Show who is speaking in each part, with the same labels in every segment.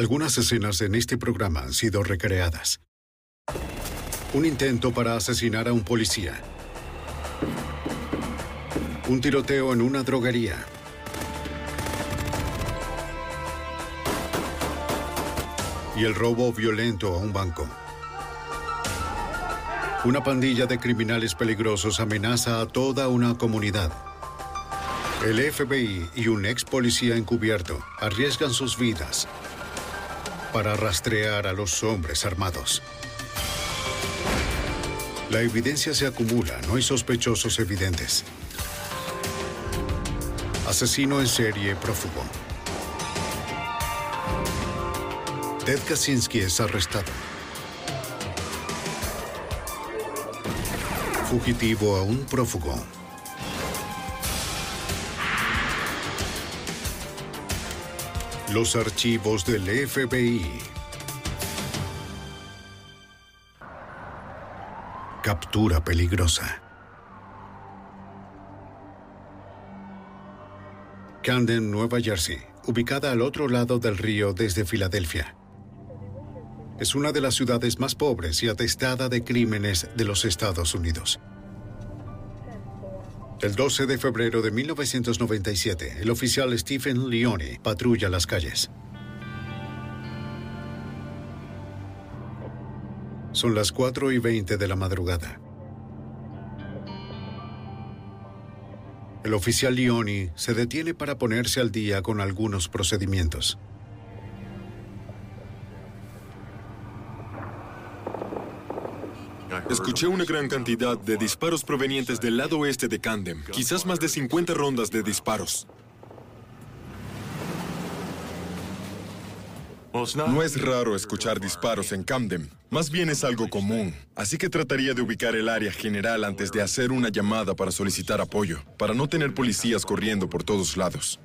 Speaker 1: Algunas escenas en este programa han sido recreadas. Un intento para asesinar a un policía. Un tiroteo en una droguería. Y el robo violento a un banco. Una pandilla de criminales peligrosos amenaza a toda una comunidad. El FBI y un ex policía encubierto arriesgan sus vidas para rastrear a los hombres armados. La evidencia se acumula, no hay sospechosos evidentes. Asesino en serie prófugo. Ted Kaczynski es arrestado. Fugitivo a un prófugo. Los archivos del FBI. Captura peligrosa. Camden, Nueva Jersey, ubicada al otro lado del río desde Filadelfia. Es una de las ciudades más pobres y atestada de crímenes de los Estados Unidos. El 12 de febrero de 1997, el oficial Stephen Leone patrulla las calles. Son las 4 y 20 de la madrugada. El oficial Leone se detiene para ponerse al día con algunos procedimientos.
Speaker 2: Escuché una gran cantidad de disparos provenientes del lado oeste de Camden. Quizás más de 50 rondas de disparos. No es raro escuchar disparos en Camden. Más bien es algo común. Así que trataría de ubicar el área general antes de hacer una llamada para solicitar apoyo, para no tener policías corriendo por todos lados.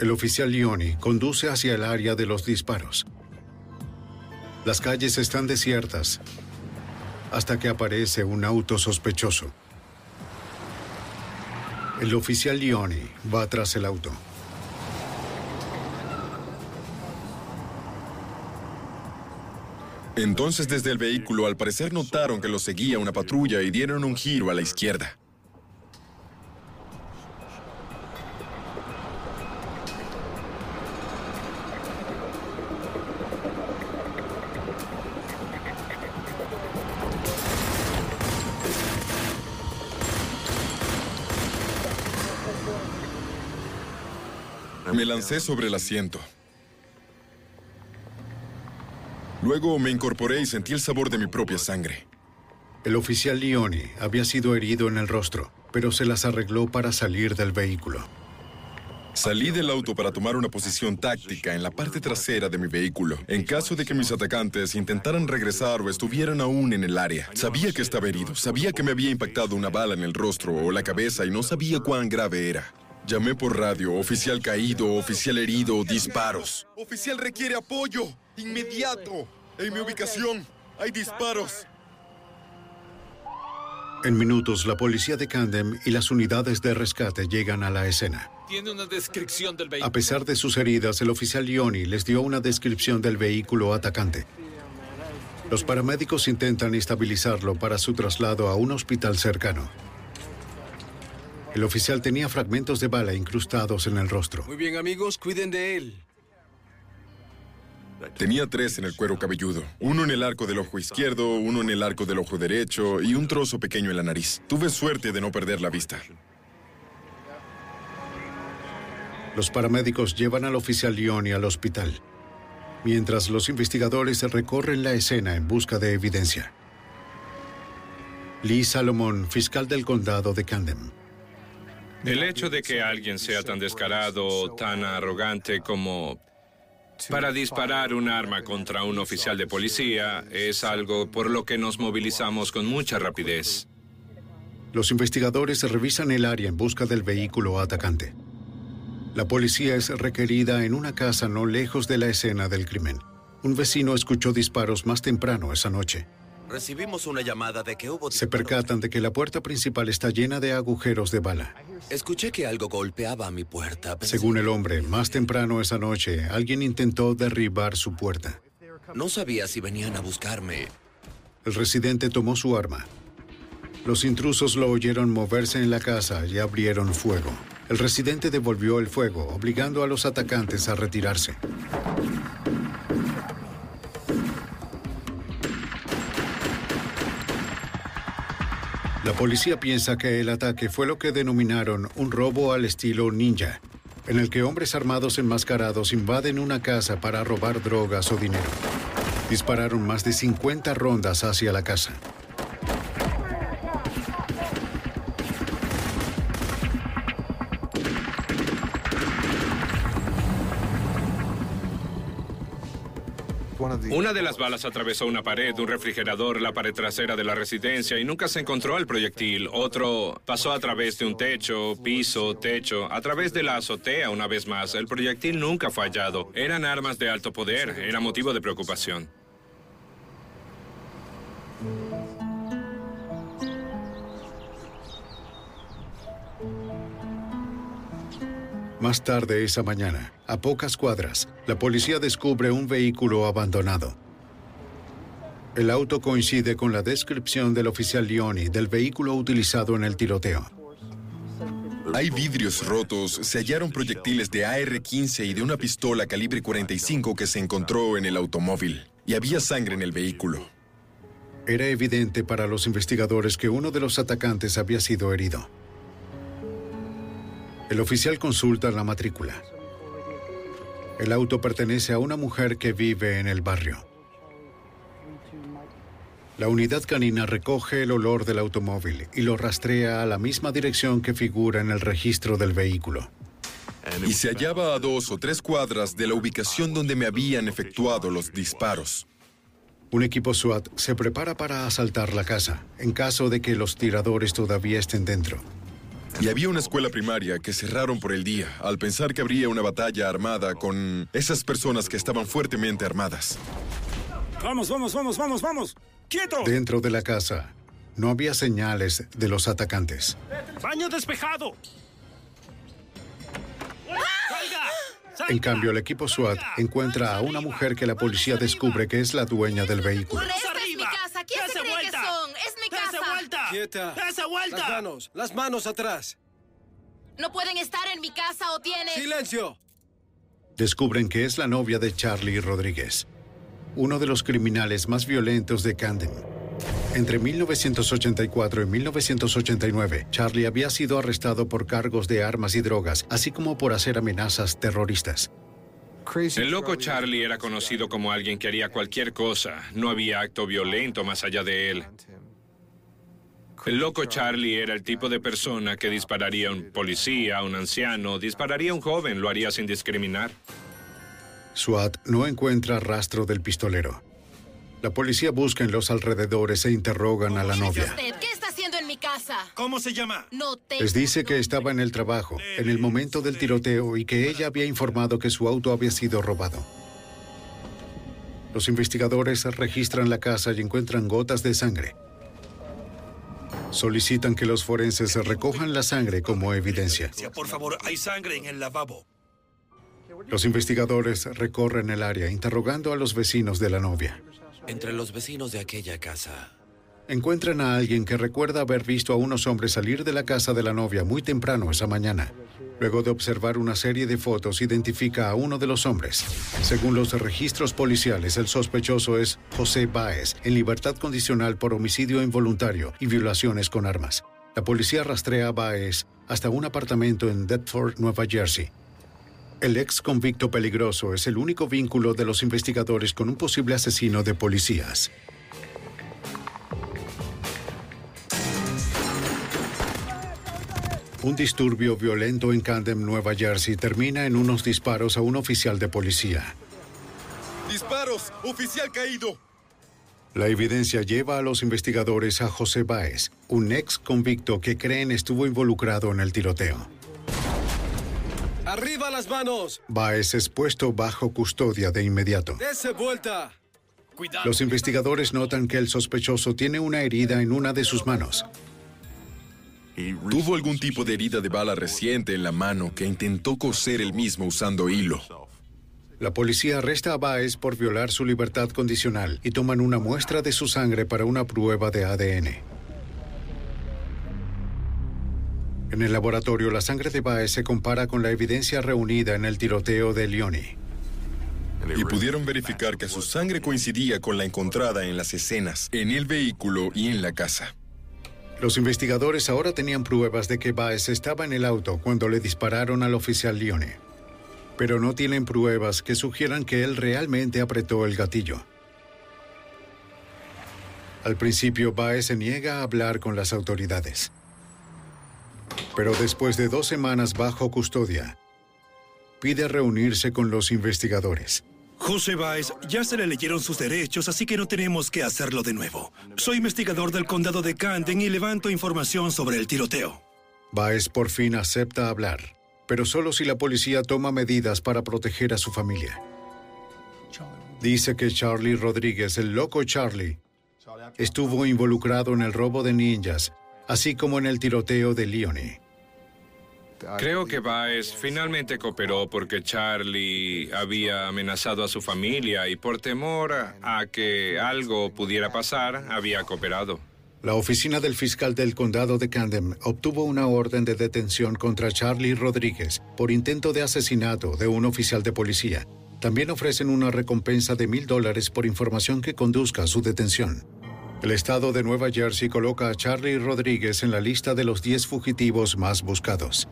Speaker 1: El oficial Leone conduce hacia el área de los disparos. Las calles están desiertas hasta que aparece un auto sospechoso. El oficial Leone va tras el auto.
Speaker 2: Entonces desde el vehículo al parecer notaron que lo seguía una patrulla y dieron un giro a la izquierda. Lancé sobre el asiento. Luego me incorporé y sentí el sabor de mi propia sangre.
Speaker 1: El oficial Leone había sido herido en el rostro, pero se las arregló para salir del vehículo.
Speaker 2: Salí del auto para tomar una posición táctica en la parte trasera de mi vehículo, en caso de que mis atacantes intentaran regresar o estuvieran aún en el área. Sabía que estaba herido, sabía que me había impactado una bala en el rostro o la cabeza y no sabía cuán grave era. Llamé por radio, oficial caído, oficial herido, disparos. Oficial requiere apoyo, inmediato. En mi ubicación hay disparos.
Speaker 1: En minutos, la policía de Camden y las unidades de rescate llegan a la escena.
Speaker 3: Tiene una descripción del
Speaker 1: A
Speaker 3: vehículo.
Speaker 1: pesar de sus heridas, el oficial Leone les dio una descripción del vehículo atacante. Los paramédicos intentan estabilizarlo para su traslado a un hospital cercano. El oficial tenía fragmentos de bala incrustados en el rostro.
Speaker 3: Muy bien, amigos, cuiden de él.
Speaker 2: Tenía tres en el cuero cabelludo. Uno en el arco del ojo izquierdo, uno en el arco del ojo derecho y un trozo pequeño en la nariz. Tuve suerte de no perder la vista.
Speaker 1: Los paramédicos llevan al oficial Leoni al hospital, mientras los investigadores recorren la escena en busca de evidencia. Lee Salomon, fiscal del condado de Camden.
Speaker 3: El hecho de que alguien sea tan descarado, tan arrogante como para disparar un arma contra un oficial de policía es algo por lo que nos movilizamos con mucha rapidez.
Speaker 1: Los investigadores revisan el área en busca del vehículo atacante. La policía es requerida en una casa no lejos de la escena del crimen. Un vecino escuchó disparos más temprano esa noche.
Speaker 4: Recibimos una llamada de que hubo...
Speaker 1: Se percatan de que la puerta principal está llena de agujeros de bala.
Speaker 4: Escuché que algo golpeaba mi puerta. Pensé-
Speaker 1: Según el hombre, más temprano esa noche, alguien intentó derribar su puerta.
Speaker 4: No sabía si venían a buscarme.
Speaker 1: El residente tomó su arma. Los intrusos lo oyeron moverse en la casa y abrieron fuego. El residente devolvió el fuego, obligando a los atacantes a retirarse. La policía piensa que el ataque fue lo que denominaron un robo al estilo ninja, en el que hombres armados enmascarados invaden una casa para robar drogas o dinero. Dispararon más de 50 rondas hacia la casa.
Speaker 3: Una de las balas atravesó una pared, un refrigerador, la pared trasera de la residencia y nunca se encontró el proyectil. Otro pasó a través de un techo, piso, techo, a través de la azotea una vez más. El proyectil nunca fue hallado. Eran armas de alto poder, era motivo de preocupación.
Speaker 1: Más tarde esa mañana, a pocas cuadras, la policía descubre un vehículo abandonado. El auto coincide con la descripción del oficial Leoni del vehículo utilizado en el tiroteo.
Speaker 2: Hay vidrios rotos, se hallaron proyectiles de AR-15 y de una pistola calibre 45 que se encontró en el automóvil. Y había sangre en el vehículo.
Speaker 1: Era evidente para los investigadores que uno de los atacantes había sido herido. El oficial consulta la matrícula. El auto pertenece a una mujer que vive en el barrio. La unidad canina recoge el olor del automóvil y lo rastrea a la misma dirección que figura en el registro del vehículo.
Speaker 2: Y se hallaba a dos o tres cuadras de la ubicación donde me habían efectuado los disparos.
Speaker 1: Un equipo SWAT se prepara para asaltar la casa, en caso de que los tiradores todavía estén dentro.
Speaker 2: Y había una escuela primaria que cerraron por el día, al pensar que habría una batalla armada con esas personas que estaban fuertemente armadas.
Speaker 5: Vamos, vamos, vamos, vamos, vamos. ¡Quieto!
Speaker 1: Dentro de la casa, no había señales de los atacantes.
Speaker 5: ¡Baño despejado!
Speaker 1: En cambio, el equipo SWAT encuentra a una mujer que la policía descubre que es la dueña del vehículo.
Speaker 6: Casa. ¿Quién se
Speaker 5: ¡Dese
Speaker 6: cree que
Speaker 5: vuelta!
Speaker 6: son? Es mi
Speaker 5: ¡Dese
Speaker 6: casa.
Speaker 5: vuelta!
Speaker 7: Quieta.
Speaker 5: ¡Dese vuelta!
Speaker 7: Las manos, las manos atrás.
Speaker 6: No pueden estar en mi casa o tienen...
Speaker 7: Silencio.
Speaker 1: Descubren que es la novia de Charlie Rodríguez, uno de los criminales más violentos de Camden. Entre 1984 y 1989, Charlie había sido arrestado por cargos de armas y drogas, así como por hacer amenazas terroristas.
Speaker 3: El loco Charlie era conocido como alguien que haría cualquier cosa. No había acto violento más allá de él. El loco Charlie era el tipo de persona que dispararía a un policía, a un anciano, dispararía a un joven, lo haría sin discriminar.
Speaker 1: SWAT no encuentra rastro del pistolero. La policía busca en los alrededores e interrogan a la
Speaker 6: ¿Quién es
Speaker 1: novia.
Speaker 6: ¿Qué mi casa?
Speaker 5: ¿Cómo se llama?
Speaker 6: No te...
Speaker 1: Les dice que estaba en el trabajo, en el momento del tiroteo, y que ella había informado que su auto había sido robado. Los investigadores registran la casa y encuentran gotas de sangre. Solicitan que los forenses recojan la sangre como evidencia.
Speaker 5: Por favor, hay sangre en el lavabo.
Speaker 1: Los investigadores recorren el área interrogando a los vecinos de la novia.
Speaker 4: Entre los vecinos de aquella casa,
Speaker 1: encuentran a alguien que recuerda haber visto a unos hombres salir de la casa de la novia muy temprano esa mañana. Luego de observar una serie de fotos, identifica a uno de los hombres. Según los registros policiales, el sospechoso es José Báez, en libertad condicional por homicidio involuntario y violaciones con armas. La policía rastrea a Baez hasta un apartamento en Deptford, Nueva Jersey. El ex convicto peligroso es el único vínculo de los investigadores con un posible asesino de policías. Un disturbio violento en Camden, Nueva Jersey, termina en unos disparos a un oficial de policía.
Speaker 2: ¡Disparos! ¡Oficial caído!
Speaker 1: La evidencia lleva a los investigadores a José Báez, un ex convicto que creen estuvo involucrado en el tiroteo.
Speaker 7: ¡Arriba las manos!
Speaker 1: Báez es puesto bajo custodia de inmediato.
Speaker 7: ¡Dese vuelta!
Speaker 1: Los investigadores notan que el sospechoso tiene una herida en una de sus manos.
Speaker 2: Tuvo algún tipo de herida de bala reciente en la mano que intentó coser él mismo usando hilo.
Speaker 1: La policía arresta a Baez por violar su libertad condicional y toman una muestra de su sangre para una prueba de ADN. En el laboratorio, la sangre de Baez se compara con la evidencia reunida en el tiroteo de Leone.
Speaker 2: Y pudieron verificar que su sangre coincidía con la encontrada en las escenas, en el vehículo y en la casa.
Speaker 1: Los investigadores ahora tenían pruebas de que Baez estaba en el auto cuando le dispararon al oficial Leone. Pero no tienen pruebas que sugieran que él realmente apretó el gatillo. Al principio, Baez se niega a hablar con las autoridades. Pero después de dos semanas bajo custodia, pide reunirse con los investigadores.
Speaker 5: José Baez, ya se le leyeron sus derechos, así que no tenemos que hacerlo de nuevo. Soy investigador del condado de Camden y levanto información sobre el tiroteo.
Speaker 1: Baez por fin acepta hablar, pero solo si la policía toma medidas para proteger a su familia. Dice que Charlie Rodríguez, el loco Charlie, estuvo involucrado en el robo de ninjas, así como en el tiroteo de Leone.
Speaker 3: Creo que Baez finalmente cooperó porque Charlie había amenazado a su familia y por temor a que algo pudiera pasar, había cooperado.
Speaker 1: La oficina del fiscal del condado de Camden obtuvo una orden de detención contra Charlie Rodríguez por intento de asesinato de un oficial de policía. También ofrecen una recompensa de mil dólares por información que conduzca a su detención. El estado de Nueva Jersey coloca a Charlie Rodríguez en la lista de los 10 fugitivos más buscados.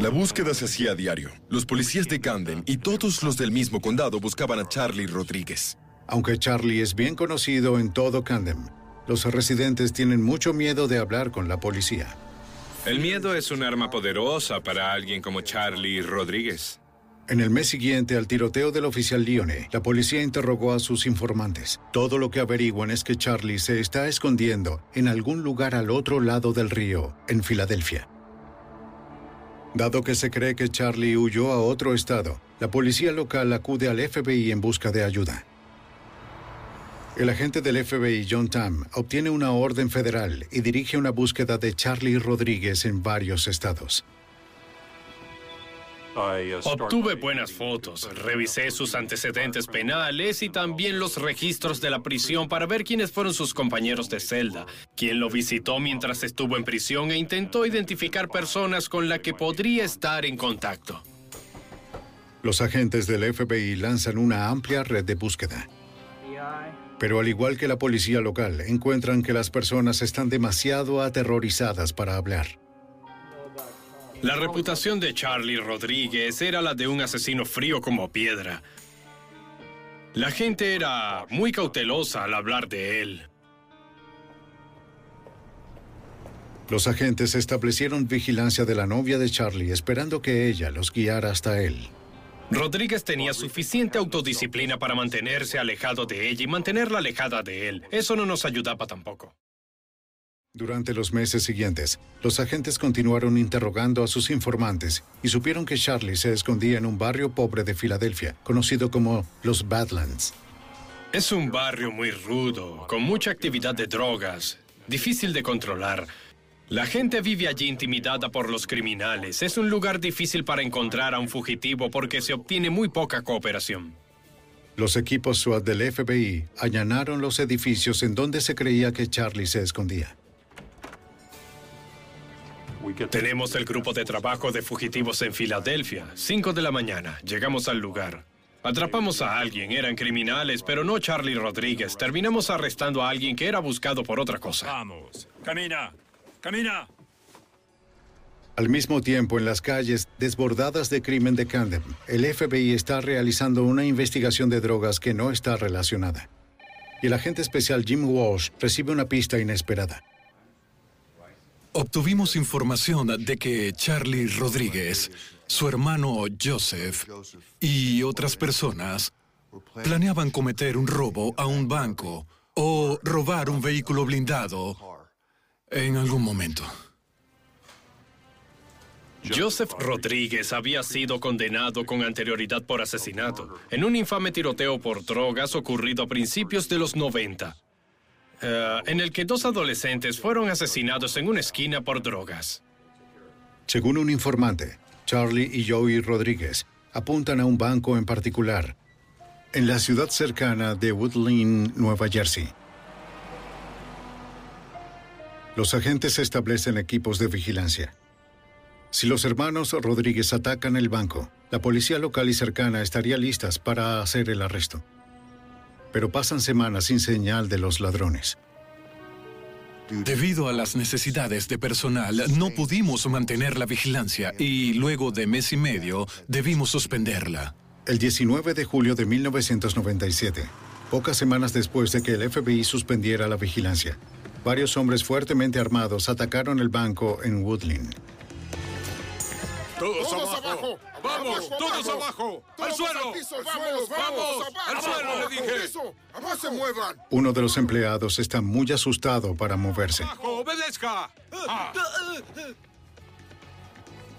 Speaker 2: La búsqueda se hacía a diario. Los policías de Camden y todos los del mismo condado buscaban a Charlie Rodríguez.
Speaker 1: Aunque Charlie es bien conocido en todo Camden, los residentes tienen mucho miedo de hablar con la policía.
Speaker 3: El miedo es un arma poderosa para alguien como Charlie Rodríguez.
Speaker 1: En el mes siguiente al tiroteo del oficial Lione, la policía interrogó a sus informantes. Todo lo que averiguan es que Charlie se está escondiendo en algún lugar al otro lado del río, en Filadelfia. Dado que se cree que Charlie huyó a otro estado, la policía local acude al FBI en busca de ayuda. El agente del FBI, John Tam, obtiene una orden federal y dirige una búsqueda de Charlie Rodríguez en varios estados.
Speaker 8: Obtuve buenas fotos, revisé sus antecedentes penales y también los registros de la prisión para ver quiénes fueron sus compañeros de celda, quién lo visitó mientras estuvo en prisión e intentó identificar personas con las que podría estar en contacto.
Speaker 1: Los agentes del FBI lanzan una amplia red de búsqueda. Pero al igual que la policía local, encuentran que las personas están demasiado aterrorizadas para hablar.
Speaker 8: La reputación de Charlie Rodríguez era la de un asesino frío como piedra. La gente era muy cautelosa al hablar de él.
Speaker 1: Los agentes establecieron vigilancia de la novia de Charlie esperando que ella los guiara hasta él.
Speaker 8: Rodríguez tenía suficiente autodisciplina para mantenerse alejado de ella y mantenerla alejada de él. Eso no nos ayudaba tampoco.
Speaker 1: Durante los meses siguientes, los agentes continuaron interrogando a sus informantes y supieron que Charlie se escondía en un barrio pobre de Filadelfia, conocido como los Badlands.
Speaker 8: Es un barrio muy rudo, con mucha actividad de drogas, difícil de controlar. La gente vive allí intimidada por los criminales. Es un lugar difícil para encontrar a un fugitivo porque se obtiene muy poca cooperación.
Speaker 1: Los equipos SWAT del FBI allanaron los edificios en donde se creía que Charlie se escondía.
Speaker 8: Tenemos el grupo de trabajo de fugitivos en Filadelfia. 5 de la mañana. Llegamos al lugar. Atrapamos a alguien. Eran criminales, pero no Charlie Rodríguez. Terminamos arrestando a alguien que era buscado por otra cosa.
Speaker 5: Vamos. Camina. Camina.
Speaker 1: Al mismo tiempo, en las calles desbordadas de crimen de Camden, el FBI está realizando una investigación de drogas que no está relacionada. Y el agente especial Jim Walsh recibe una pista inesperada.
Speaker 9: Obtuvimos información de que Charlie Rodríguez, su hermano Joseph y otras personas planeaban cometer un robo a un banco o robar un vehículo blindado en algún momento.
Speaker 8: Joseph Rodríguez había sido condenado con anterioridad por asesinato en un infame tiroteo por drogas ocurrido a principios de los 90, eh, en el que dos adolescentes fueron asesinados en una esquina por drogas.
Speaker 1: Según un informante, Charlie y Joey Rodríguez apuntan a un banco en particular, en la ciudad cercana de Woodland, Nueva Jersey. Los agentes establecen equipos de vigilancia. Si los hermanos Rodríguez atacan el banco, la policía local y cercana estaría listas para hacer el arresto. Pero pasan semanas sin señal de los ladrones.
Speaker 9: Debido a las necesidades de personal, no pudimos mantener la vigilancia y luego de mes y medio debimos suspenderla.
Speaker 1: El 19 de julio de 1997, pocas semanas después de que el FBI suspendiera la vigilancia, varios hombres fuertemente armados atacaron el banco en Woodland.
Speaker 10: Todos, abajo. Vamos, todos abajo. Al suelo. Vamos, vamos. Al suelo, le dije.
Speaker 11: No se muevan.
Speaker 1: Uno de los empleados está muy asustado para moverse.
Speaker 10: Abajo, obedezca. Ah.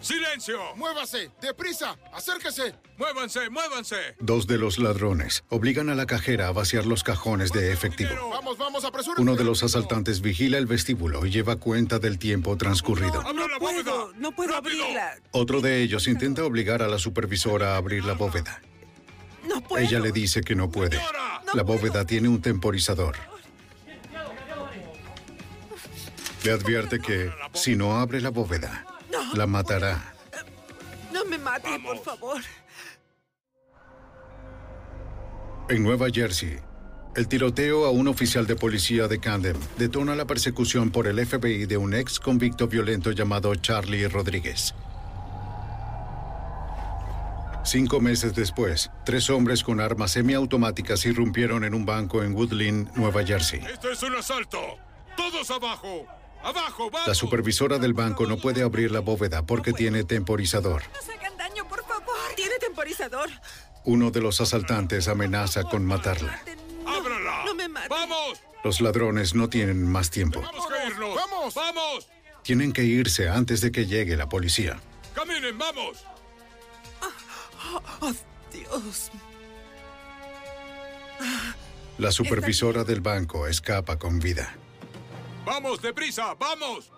Speaker 10: ¡Silencio!
Speaker 11: ¡Muévase! ¡Deprisa! ¡Acérquese!
Speaker 10: ¡Muévanse! ¡Muévanse!
Speaker 1: Dos de los ladrones obligan a la cajera a vaciar los cajones de efectivo.
Speaker 11: ¡Vamos, vamos!
Speaker 1: Uno de los asaltantes vigila el vestíbulo y lleva cuenta del tiempo transcurrido.
Speaker 10: ¡Abra la
Speaker 12: No puedo, no puedo
Speaker 10: ¡Rápido!
Speaker 12: abrirla.
Speaker 1: Otro de ellos intenta obligar a la supervisora a abrir la bóveda.
Speaker 12: No puedo.
Speaker 1: Ella le dice que no puede. La bóveda tiene un temporizador. Le advierte que si no abre la bóveda, la matará.
Speaker 12: No me mate, por favor.
Speaker 1: En Nueva Jersey, el tiroteo a un oficial de policía de Camden detona la persecución por el FBI de un ex convicto violento llamado Charlie Rodríguez. Cinco meses después, tres hombres con armas semiautomáticas irrumpieron en un banco en Woodland, Nueva Jersey.
Speaker 10: ¡Esto es un asalto! ¡Todos abajo!
Speaker 1: La supervisora del banco no puede abrir la bóveda porque tiene temporizador.
Speaker 12: No se hagan daño, por favor. Tiene temporizador.
Speaker 1: Uno de los asaltantes amenaza con matarla.
Speaker 10: ¡Ábrala!
Speaker 12: No me mate.
Speaker 10: ¡Vamos!
Speaker 1: Los ladrones no tienen más tiempo.
Speaker 10: ¡Vamos a irnos!
Speaker 11: ¡Vamos!
Speaker 10: ¡Vamos!
Speaker 1: Tienen que irse antes de que llegue la policía.
Speaker 10: ¡Caminen, vamos!
Speaker 12: Oh, Dios.
Speaker 1: La supervisora del banco escapa con vida.
Speaker 10: ¡Vamos, deprisa! ¡Vamos!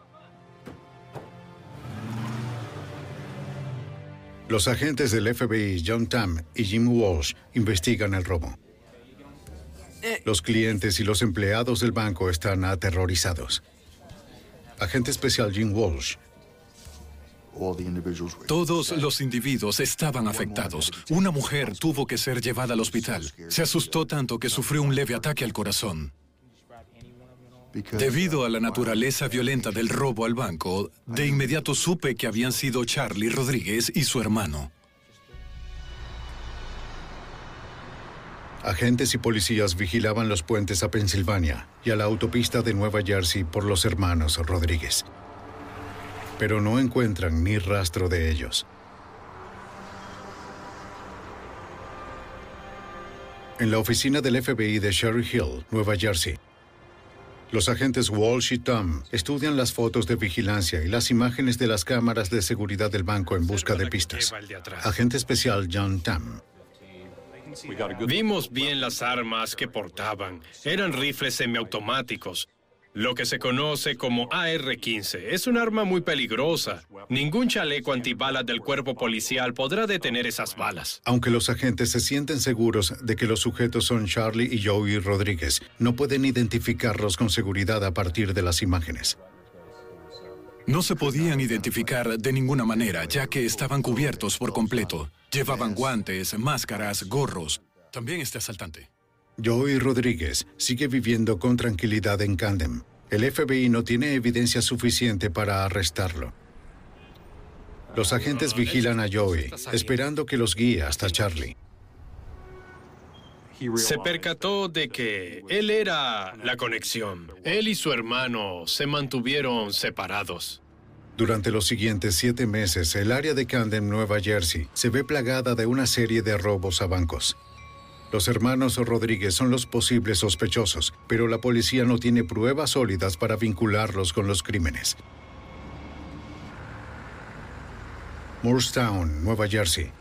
Speaker 1: Los agentes del FBI, John Tam y Jim Walsh, investigan el robo. Los clientes y los empleados del banco están aterrorizados. Agente especial Jim Walsh
Speaker 9: Todos los individuos estaban afectados. Una mujer tuvo que ser llevada al hospital. Se asustó tanto que sufrió un leve ataque al corazón. Debido a la naturaleza violenta del robo al banco, de inmediato supe que habían sido Charlie Rodríguez y su hermano.
Speaker 1: Agentes y policías vigilaban los puentes a Pensilvania y a la autopista de Nueva Jersey por los hermanos Rodríguez. Pero no encuentran ni rastro de ellos. En la oficina del FBI de Sherry Hill, Nueva Jersey, los agentes Walsh y Tom estudian las fotos de vigilancia y las imágenes de las cámaras de seguridad del banco en busca de pistas. Agente especial John Tam
Speaker 8: Vimos bien las armas que portaban. Eran rifles semiautomáticos. Lo que se conoce como AR-15. Es un arma muy peligrosa. Ningún chaleco antibalas del cuerpo policial podrá detener esas balas.
Speaker 1: Aunque los agentes se sienten seguros de que los sujetos son Charlie y Joey Rodríguez, no pueden identificarlos con seguridad a partir de las imágenes.
Speaker 9: No se podían identificar de ninguna manera, ya que estaban cubiertos por completo. Llevaban guantes, máscaras, gorros. También este asaltante.
Speaker 1: Joey Rodríguez sigue viviendo con tranquilidad en Camden. El FBI no tiene evidencia suficiente para arrestarlo. Los agentes vigilan a Joey, esperando que los guíe hasta Charlie.
Speaker 8: Se percató de que él era la conexión. Él y su hermano se mantuvieron separados.
Speaker 1: Durante los siguientes siete meses, el área de Camden, Nueva Jersey, se ve plagada de una serie de robos a bancos. Los hermanos Rodríguez son los posibles sospechosos, pero la policía no tiene pruebas sólidas para vincularlos con los crímenes. Moorestown, Nueva Jersey.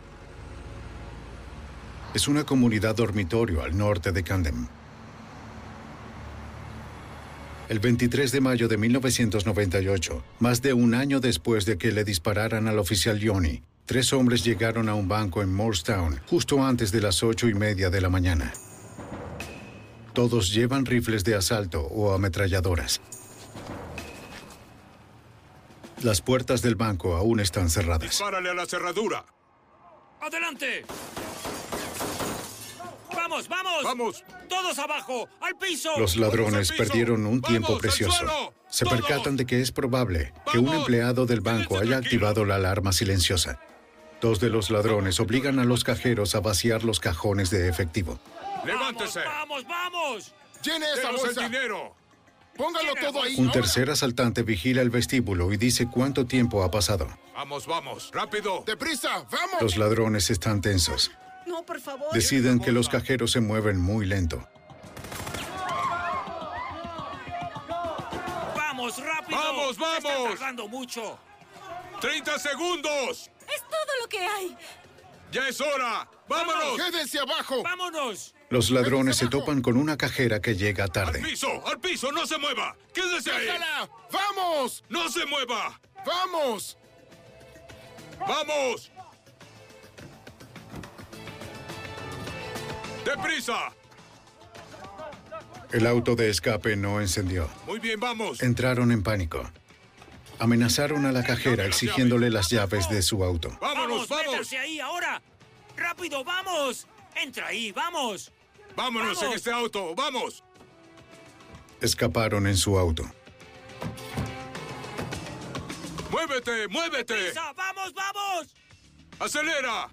Speaker 1: Es una comunidad dormitorio al norte de Camden. El 23 de mayo de 1998, más de un año después de que le dispararan al oficial Johnny, tres hombres llegaron a un banco en Moorestown justo antes de las ocho y media de la mañana. Todos llevan rifles de asalto o ametralladoras. Las puertas del banco aún están cerradas.
Speaker 10: Dispárale a la cerradura.
Speaker 13: ¡Adelante! ¡Vamos, vamos!
Speaker 10: ¡Vamos!
Speaker 13: ¡Todos abajo! ¡Al piso!
Speaker 1: Los ladrones perdieron un tiempo precioso. Se percatan de que es probable que un empleado del banco haya activado la alarma silenciosa. Dos de los ladrones obligan a los cajeros a vaciar los cajones de efectivo.
Speaker 10: ¡Levántese!
Speaker 13: ¡Vamos, vamos!
Speaker 11: ¡Llene esa
Speaker 10: ¡Denos
Speaker 11: bolsa!
Speaker 10: el dinero!
Speaker 11: ¡Póngalo todo ahí!
Speaker 1: Un tercer asaltante vigila el vestíbulo y dice cuánto tiempo ha pasado.
Speaker 10: Vamos, vamos, rápido.
Speaker 11: ¡Deprisa! ¡Vamos!
Speaker 1: Los ladrones están tensos.
Speaker 12: No, por favor.
Speaker 1: Deciden que los cajeros se mueven muy lento.
Speaker 13: ¡Vamos, rápido!
Speaker 10: ¡Vamos, vamos!
Speaker 13: Están tardando mucho!
Speaker 10: ¡30 segundos!
Speaker 12: Es todo lo que hay.
Speaker 10: ¡Ya es hora! ¡Vámonos!
Speaker 11: ¡Quédense abajo!
Speaker 13: ¡Vámonos!
Speaker 1: Los ladrones se topan con una cajera que llega
Speaker 10: ¡Al
Speaker 1: tarde.
Speaker 10: piso! ¡Al piso! ¡No se mueva! ¡Quédese ahí!
Speaker 11: ¡Déjala! ¡Vamos!
Speaker 10: ¡No se mueva!
Speaker 11: ¡Vamos!
Speaker 10: ¡Vamos! ¡Deprisa!
Speaker 1: El auto de escape no encendió.
Speaker 10: Muy bien, vamos.
Speaker 1: Entraron en pánico. Amenazaron a la cajera exigiéndole las llaves de su auto.
Speaker 10: ¡Vámonos, vamos!
Speaker 13: ¡Métanse ahí ahora! ¡Rápido, vamos! ¡Entra ahí, vamos!
Speaker 10: ¡Vámonos en este auto! ¡Vamos!
Speaker 1: Escaparon en su auto.
Speaker 10: ¡Muévete! ¡Muévete!
Speaker 13: ¡Prisa! ¡Vamos, vamos!
Speaker 10: ¡Acelera!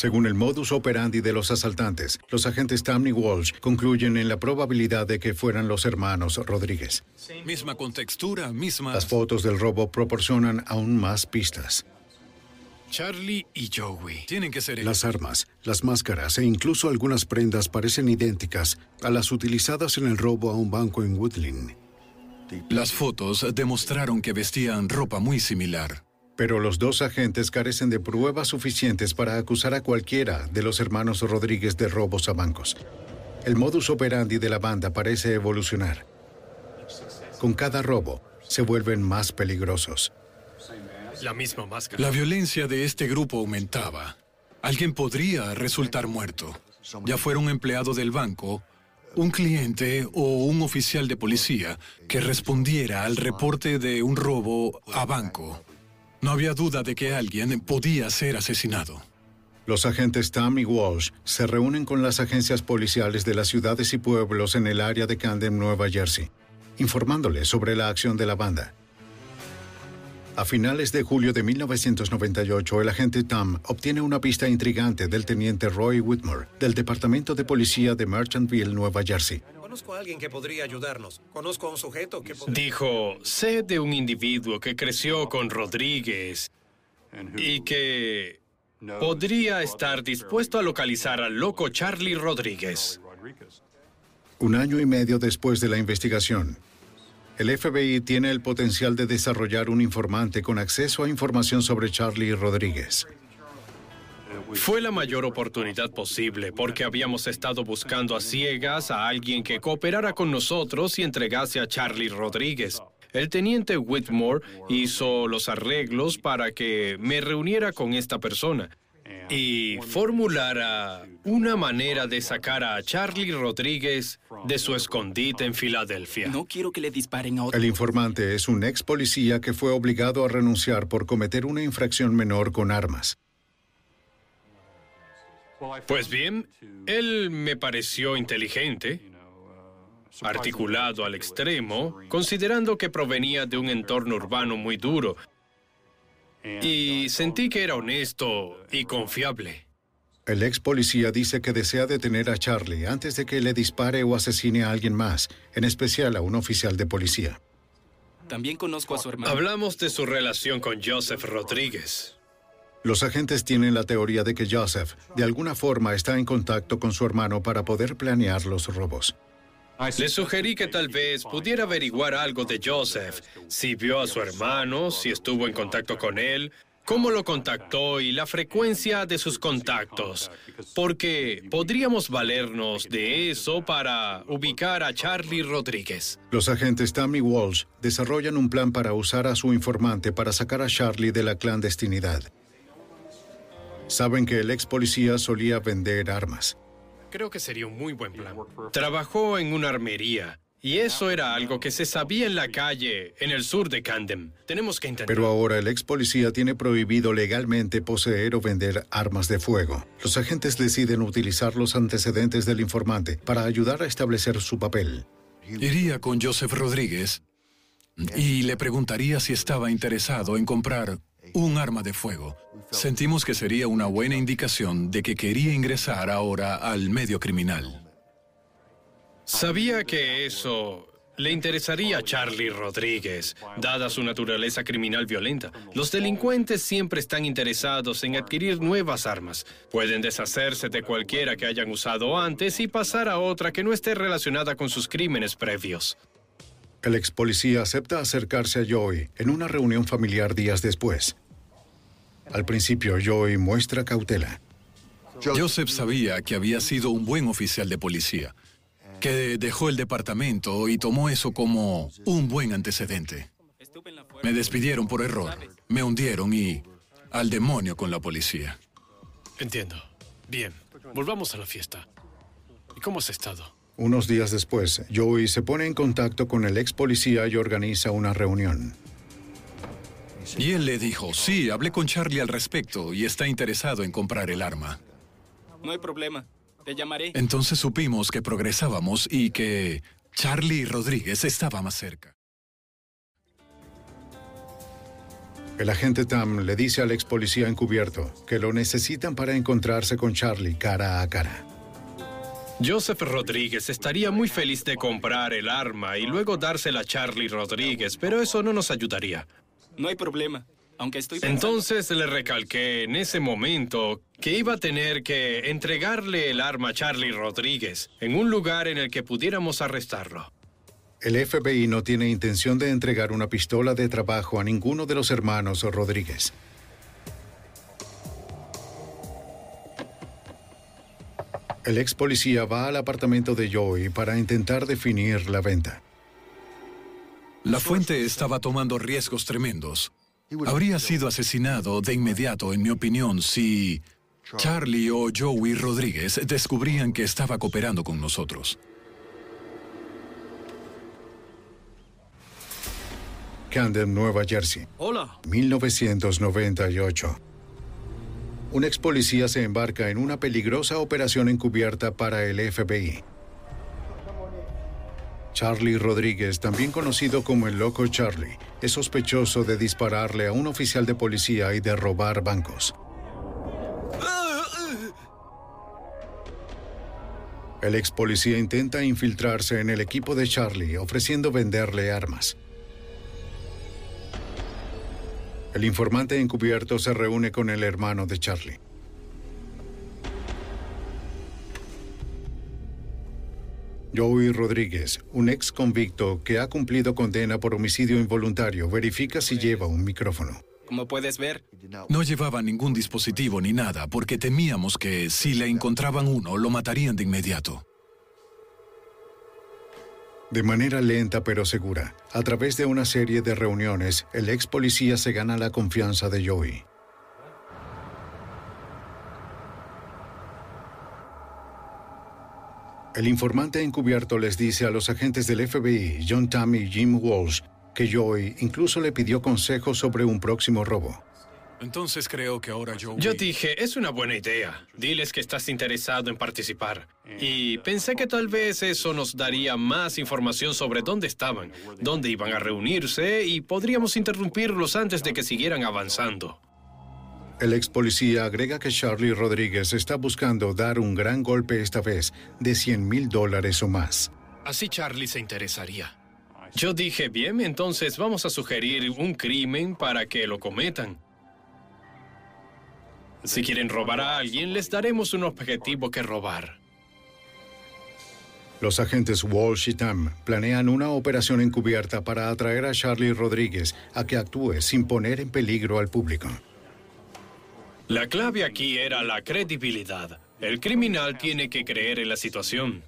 Speaker 1: Según el modus operandi de los asaltantes, los agentes Tammy Walsh concluyen en la probabilidad de que fueran los hermanos Rodríguez.
Speaker 9: Misma contextura, misma...
Speaker 1: Las fotos del robo proporcionan aún más pistas.
Speaker 8: Charlie y Joey.
Speaker 9: Tienen que ser ellos.
Speaker 1: Las armas, las máscaras e incluso algunas prendas parecen idénticas a las utilizadas en el robo a un banco en Woodland.
Speaker 9: Las fotos demostraron que vestían ropa muy similar.
Speaker 1: Pero los dos agentes carecen de pruebas suficientes para acusar a cualquiera de los hermanos Rodríguez de robos a bancos. El modus operandi de la banda parece evolucionar. Con cada robo, se vuelven más peligrosos.
Speaker 8: La misma máscara.
Speaker 9: La violencia de este grupo aumentaba. Alguien podría resultar muerto, ya fuera un empleado del banco, un cliente o un oficial de policía que respondiera al reporte de un robo a banco. No había duda de que alguien podía ser asesinado.
Speaker 1: Los agentes Tam y Walsh se reúnen con las agencias policiales de las ciudades y pueblos en el área de Camden, Nueva Jersey, informándoles sobre la acción de la banda. A finales de julio de 1998, el agente Tam obtiene una pista intrigante del teniente Roy Whitmore, del Departamento de Policía de Merchantville, Nueva Jersey.
Speaker 14: Conozco a alguien que podría ayudarnos. Conozco a un sujeto que podría...
Speaker 8: Dijo, sé de un individuo que creció con Rodríguez y que podría estar dispuesto a localizar al loco Charlie Rodríguez.
Speaker 1: Un año y medio después de la investigación, el FBI tiene el potencial de desarrollar un informante con acceso a información sobre Charlie Rodríguez.
Speaker 8: Fue la mayor oportunidad posible porque habíamos estado buscando a ciegas a alguien que cooperara con nosotros y entregase a Charlie Rodríguez. El teniente Whitmore hizo los arreglos para que me reuniera con esta persona y formulara una manera de sacar a Charlie Rodríguez de su escondite en Filadelfia.
Speaker 15: No quiero que le disparen a otro.
Speaker 1: El informante es un ex policía que fue obligado a renunciar por cometer una infracción menor con armas.
Speaker 8: Pues bien, él me pareció inteligente, articulado al extremo, considerando que provenía de un entorno urbano muy duro. Y sentí que era honesto y confiable.
Speaker 1: El ex policía dice que desea detener a Charlie antes de que le dispare o asesine a alguien más, en especial a un oficial de policía.
Speaker 15: También conozco a su hermano.
Speaker 8: Hablamos de su relación con Joseph Rodríguez.
Speaker 1: Los agentes tienen la teoría de que Joseph, de alguna forma, está en contacto con su hermano para poder planear los robos.
Speaker 8: Le sugerí que tal vez pudiera averiguar algo de Joseph, si vio a su hermano, si estuvo en contacto con él, cómo lo contactó y la frecuencia de sus contactos, porque podríamos valernos de eso para ubicar a Charlie Rodríguez.
Speaker 1: Los agentes Tammy Walsh desarrollan un plan para usar a su informante para sacar a Charlie de la clandestinidad. Saben que el ex policía solía vender armas.
Speaker 8: Creo que sería un muy buen plan. Trabajó en una armería. Y eso era algo que se sabía en la calle, en el sur de Camden. Tenemos que intentar.
Speaker 1: Pero ahora el ex policía tiene prohibido legalmente poseer o vender armas de fuego. Los agentes deciden utilizar los antecedentes del informante para ayudar a establecer su papel.
Speaker 9: Iría con Joseph Rodríguez y le preguntaría si estaba interesado en comprar un arma de fuego. Sentimos que sería una buena indicación de que quería ingresar ahora al medio criminal.
Speaker 8: Sabía que eso le interesaría a Charlie Rodríguez, dada su naturaleza criminal violenta. Los delincuentes siempre están interesados en adquirir nuevas armas. Pueden deshacerse de cualquiera que hayan usado antes y pasar a otra que no esté relacionada con sus crímenes previos.
Speaker 1: El ex policía acepta acercarse a Joey en una reunión familiar días después. Al principio, Joey muestra cautela.
Speaker 9: Joseph sabía que había sido un buen oficial de policía, que dejó el departamento y tomó eso como un buen antecedente. Me despidieron por error, me hundieron y al demonio con la policía.
Speaker 8: Entiendo. Bien, volvamos a la fiesta. ¿Y cómo has estado?
Speaker 1: Unos días después, Joey se pone en contacto con el ex policía y organiza una reunión.
Speaker 9: Y él le dijo, sí, hablé con Charlie al respecto y está interesado en comprar el arma.
Speaker 15: No hay problema. Te llamaré.
Speaker 9: Entonces supimos que progresábamos y que Charlie Rodríguez estaba más cerca.
Speaker 1: El agente Tam le dice al ex policía encubierto que lo necesitan para encontrarse con Charlie cara a cara.
Speaker 8: Joseph Rodríguez estaría muy feliz de comprar el arma y luego dársela a Charlie Rodríguez, pero eso no nos ayudaría.
Speaker 15: No hay problema. Aunque estoy pensando-
Speaker 8: Entonces le recalqué en ese momento que iba a tener que entregarle el arma a Charlie Rodríguez en un lugar en el que pudiéramos arrestarlo.
Speaker 1: El FBI no tiene intención de entregar una pistola de trabajo a ninguno de los hermanos Rodríguez. El ex policía va al apartamento de Joey para intentar definir la venta.
Speaker 9: La fuente estaba tomando riesgos tremendos. Habría sido asesinado de inmediato, en mi opinión, si Charlie o Joey Rodríguez descubrían que estaba cooperando con nosotros.
Speaker 1: Camden, Nueva Jersey.
Speaker 7: Hola.
Speaker 1: 1998. Un ex policía se embarca en una peligrosa operación encubierta para el FBI. Charlie Rodríguez, también conocido como el Loco Charlie, es sospechoso de dispararle a un oficial de policía y de robar bancos. El ex policía intenta infiltrarse en el equipo de Charlie, ofreciendo venderle armas. El informante encubierto se reúne con el hermano de Charlie. Joey Rodríguez, un ex convicto que ha cumplido condena por homicidio involuntario, verifica si lleva un micrófono.
Speaker 15: Como puedes ver,
Speaker 9: No llevaba ningún dispositivo ni nada porque temíamos que si le encontraban uno lo matarían de inmediato.
Speaker 1: De manera lenta pero segura, a través de una serie de reuniones, el ex policía se gana la confianza de Joey. El informante encubierto les dice a los agentes del FBI, John Tam y Jim Walsh, que Joey incluso le pidió consejos sobre un próximo robo.
Speaker 9: Entonces creo que ahora yo...
Speaker 8: Yo dije, es una buena idea. Diles que estás interesado en participar. Y pensé que tal vez eso nos daría más información sobre dónde estaban, dónde iban a reunirse y podríamos interrumpirlos antes de que siguieran avanzando.
Speaker 1: El ex policía agrega que Charlie Rodríguez está buscando dar un gran golpe esta vez de 100 mil dólares o más.
Speaker 8: Así Charlie se interesaría. Yo dije, bien, entonces vamos a sugerir un crimen para que lo cometan. Si quieren robar a alguien, les daremos un objetivo que robar.
Speaker 1: Los agentes Walsh y Tam planean una operación encubierta para atraer a Charlie Rodríguez a que actúe sin poner en peligro al público.
Speaker 8: La clave aquí era la credibilidad. El criminal tiene que creer en la situación.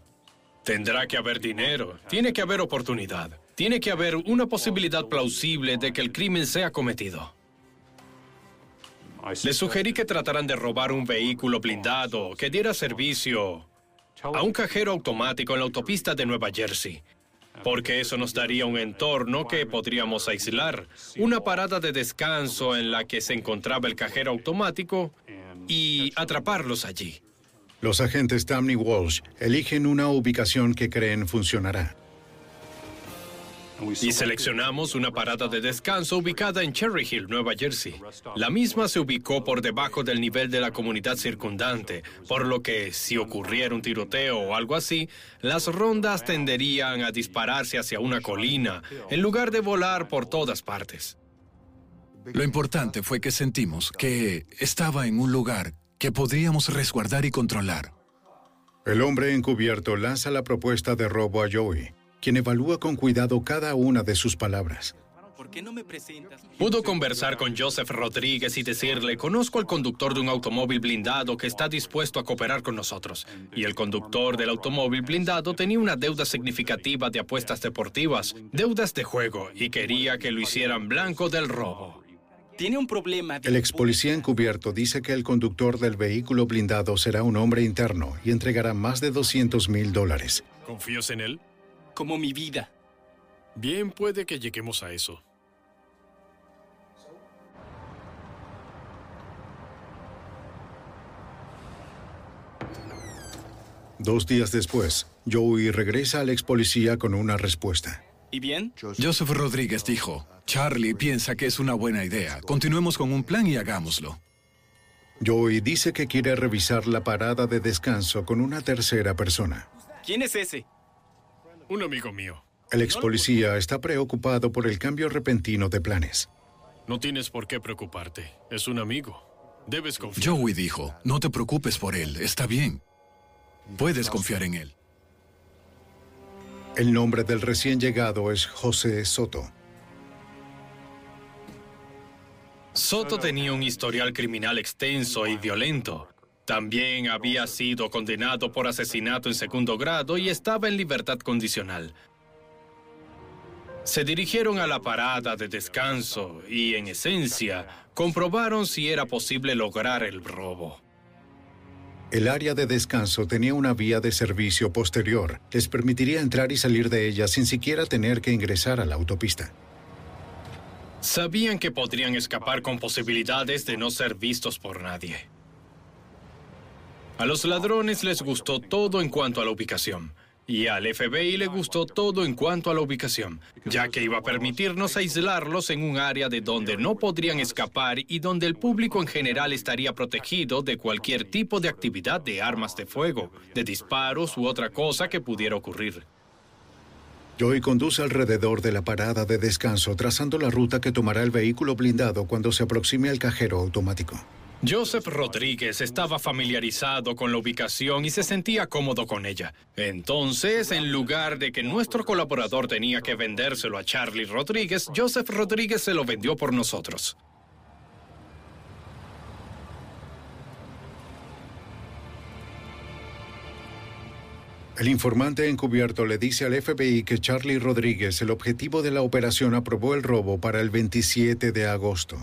Speaker 8: Tendrá que haber dinero, tiene que haber oportunidad, tiene que haber una posibilidad plausible de que el crimen sea cometido. Les sugerí que trataran de robar un vehículo blindado que diera servicio a un cajero automático en la autopista de Nueva Jersey, porque eso nos daría un entorno que podríamos aislar, una parada de descanso en la que se encontraba el cajero automático y atraparlos allí.
Speaker 1: Los agentes Tam y Walsh eligen una ubicación que creen funcionará.
Speaker 8: Y seleccionamos una parada de descanso ubicada en Cherry Hill, Nueva Jersey. La misma se ubicó por debajo del nivel de la comunidad circundante, por lo que si ocurriera un tiroteo o algo así, las rondas tenderían a dispararse hacia una colina, en lugar de volar por todas partes.
Speaker 9: Lo importante fue que sentimos que estaba en un lugar que podríamos resguardar y controlar.
Speaker 1: El hombre encubierto lanza la propuesta de robo a Joey, quien evalúa con cuidado cada una de sus palabras.
Speaker 15: ¿por qué no me presentas?
Speaker 8: Pudo conversar con Joseph Rodríguez y decirle, conozco al conductor de un automóvil blindado que está dispuesto a cooperar con nosotros. Y el conductor del automóvil blindado tenía una deuda significativa de apuestas deportivas, deudas de juego, y quería que lo hicieran blanco del robo.
Speaker 15: Tiene un problema.
Speaker 1: El ex policía encubierto dice que el conductor del vehículo blindado será un hombre interno y entregará más de 200 mil dólares.
Speaker 8: ¿Confías en él?
Speaker 15: Como mi vida.
Speaker 8: Bien, puede que lleguemos a eso.
Speaker 1: Dos días después, Joey regresa al ex policía con una respuesta.
Speaker 15: ¿Y bien?
Speaker 9: Joseph Rodríguez dijo, Charlie piensa que es una buena idea. Continuemos con un plan y hagámoslo.
Speaker 1: Joey dice que quiere revisar la parada de descanso con una tercera persona.
Speaker 15: ¿Quién es ese?
Speaker 8: Un amigo mío.
Speaker 1: El ex policía está preocupado por el cambio repentino de planes.
Speaker 8: No tienes por qué preocuparte. Es un amigo. Debes confiar.
Speaker 9: Joey dijo, no te preocupes por él, está bien. Puedes confiar en él.
Speaker 1: El nombre del recién llegado es José Soto.
Speaker 8: Soto tenía un historial criminal extenso y violento. También había sido condenado por asesinato en segundo grado y estaba en libertad condicional. Se dirigieron a la parada de descanso y, en esencia, comprobaron si era posible lograr el robo.
Speaker 1: El área de descanso tenía una vía de servicio posterior. Les permitiría entrar y salir de ella sin siquiera tener que ingresar a la autopista.
Speaker 8: Sabían que podrían escapar con posibilidades de no ser vistos por nadie. A los ladrones les gustó todo en cuanto a la ubicación. Y al FBI le gustó todo en cuanto a la ubicación, ya que iba a permitirnos aislarlos en un área de donde no podrían escapar y donde el público en general estaría protegido de cualquier tipo de actividad de armas de fuego, de disparos u otra cosa que pudiera ocurrir.
Speaker 1: Joey conduce alrededor de la parada de descanso, trazando la ruta que tomará el vehículo blindado cuando se aproxime al cajero automático.
Speaker 8: Joseph Rodríguez estaba familiarizado con la ubicación y se sentía cómodo con ella. Entonces, en lugar de que nuestro colaborador tenía que vendérselo a Charlie Rodríguez, Joseph Rodríguez se lo vendió por nosotros.
Speaker 1: El informante encubierto le dice al FBI que Charlie Rodríguez, el objetivo de la operación, aprobó el robo para el 27 de agosto.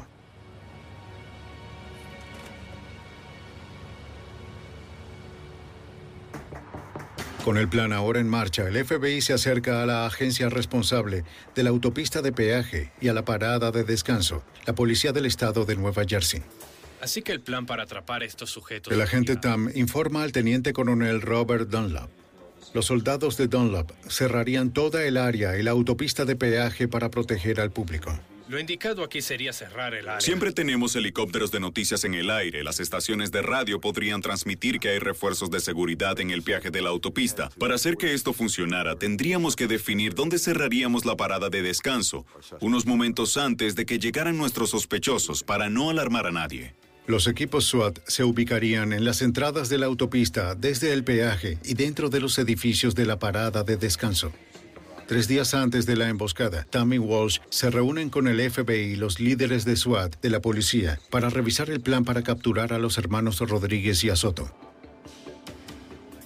Speaker 1: Con el plan ahora en marcha, el FBI se acerca a la agencia responsable de la autopista de peaje y a la parada de descanso, la Policía del Estado de Nueva Jersey.
Speaker 8: Así que el plan para atrapar a estos sujetos...
Speaker 1: El agente Tam informa al teniente coronel Robert Dunlap. Los soldados de Dunlap cerrarían toda el área y la autopista de peaje para proteger al público.
Speaker 8: Lo indicado aquí sería cerrar el área.
Speaker 16: Siempre tenemos helicópteros de noticias en el aire. Las estaciones de radio podrían transmitir que hay refuerzos de seguridad en el peaje de la autopista. Para hacer que esto funcionara, tendríamos que definir dónde cerraríamos la parada de descanso, unos momentos antes de que llegaran nuestros sospechosos, para no alarmar a nadie.
Speaker 1: Los equipos SWAT se ubicarían en las entradas de la autopista, desde el peaje y dentro de los edificios de la parada de descanso. Tres días antes de la emboscada, Tammy Walsh se reúnen con el FBI y los líderes de SWAT de la policía para revisar el plan para capturar a los hermanos Rodríguez y Azoto.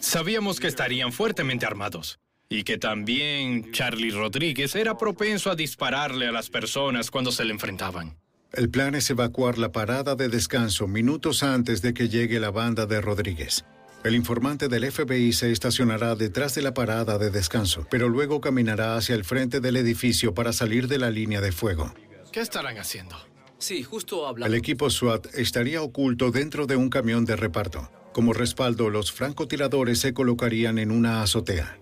Speaker 8: Sabíamos que estarían fuertemente armados y que también Charlie Rodríguez era propenso a dispararle a las personas cuando se le enfrentaban.
Speaker 1: El plan es evacuar la parada de descanso minutos antes de que llegue la banda de Rodríguez. El informante del FBI se estacionará detrás de la parada de descanso, pero luego caminará hacia el frente del edificio para salir de la línea de fuego.
Speaker 8: ¿Qué estarán haciendo?
Speaker 4: Sí, justo hablando.
Speaker 1: El equipo SWAT estaría oculto dentro de un camión de reparto. Como respaldo, los francotiradores se colocarían en una azotea.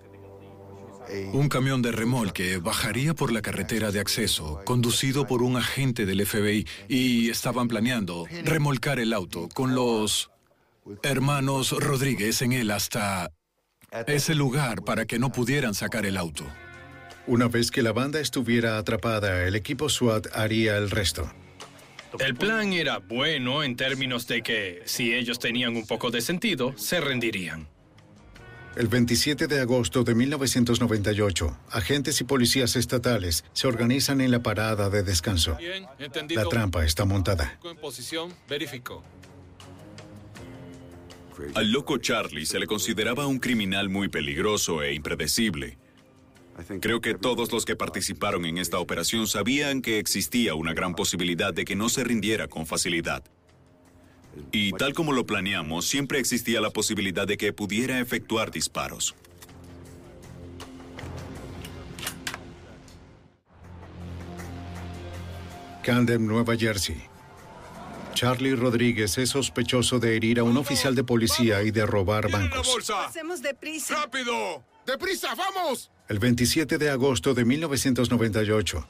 Speaker 9: Un camión de remolque bajaría por la carretera de acceso, conducido por un agente del FBI, y estaban planeando remolcar el auto con los hermanos Rodríguez en él hasta ese lugar para que no pudieran sacar el auto.
Speaker 1: Una vez que la banda estuviera atrapada, el equipo SWAT haría el resto.
Speaker 8: El plan era bueno en términos de que, si ellos tenían un poco de sentido, se rendirían.
Speaker 1: El 27 de agosto de 1998, agentes y policías estatales se organizan en la parada de descanso.
Speaker 10: Bien.
Speaker 1: La trampa está montada.
Speaker 10: En posición, verifico.
Speaker 16: Al loco Charlie se le consideraba un criminal muy peligroso e impredecible. Creo que todos los que participaron en esta operación sabían que existía una gran posibilidad de que no se rindiera con facilidad. Y tal como lo planeamos, siempre existía la posibilidad de que pudiera efectuar disparos.
Speaker 1: Camden, Nueva Jersey. Charlie Rodríguez es sospechoso de herir a un oficial de policía y de robar
Speaker 11: ¡La
Speaker 1: bancos.
Speaker 11: bolsa!
Speaker 12: Hacemos deprisa.
Speaker 11: ¡Rápido! ¡Deprisa, vamos!
Speaker 1: El 27 de agosto de 1998,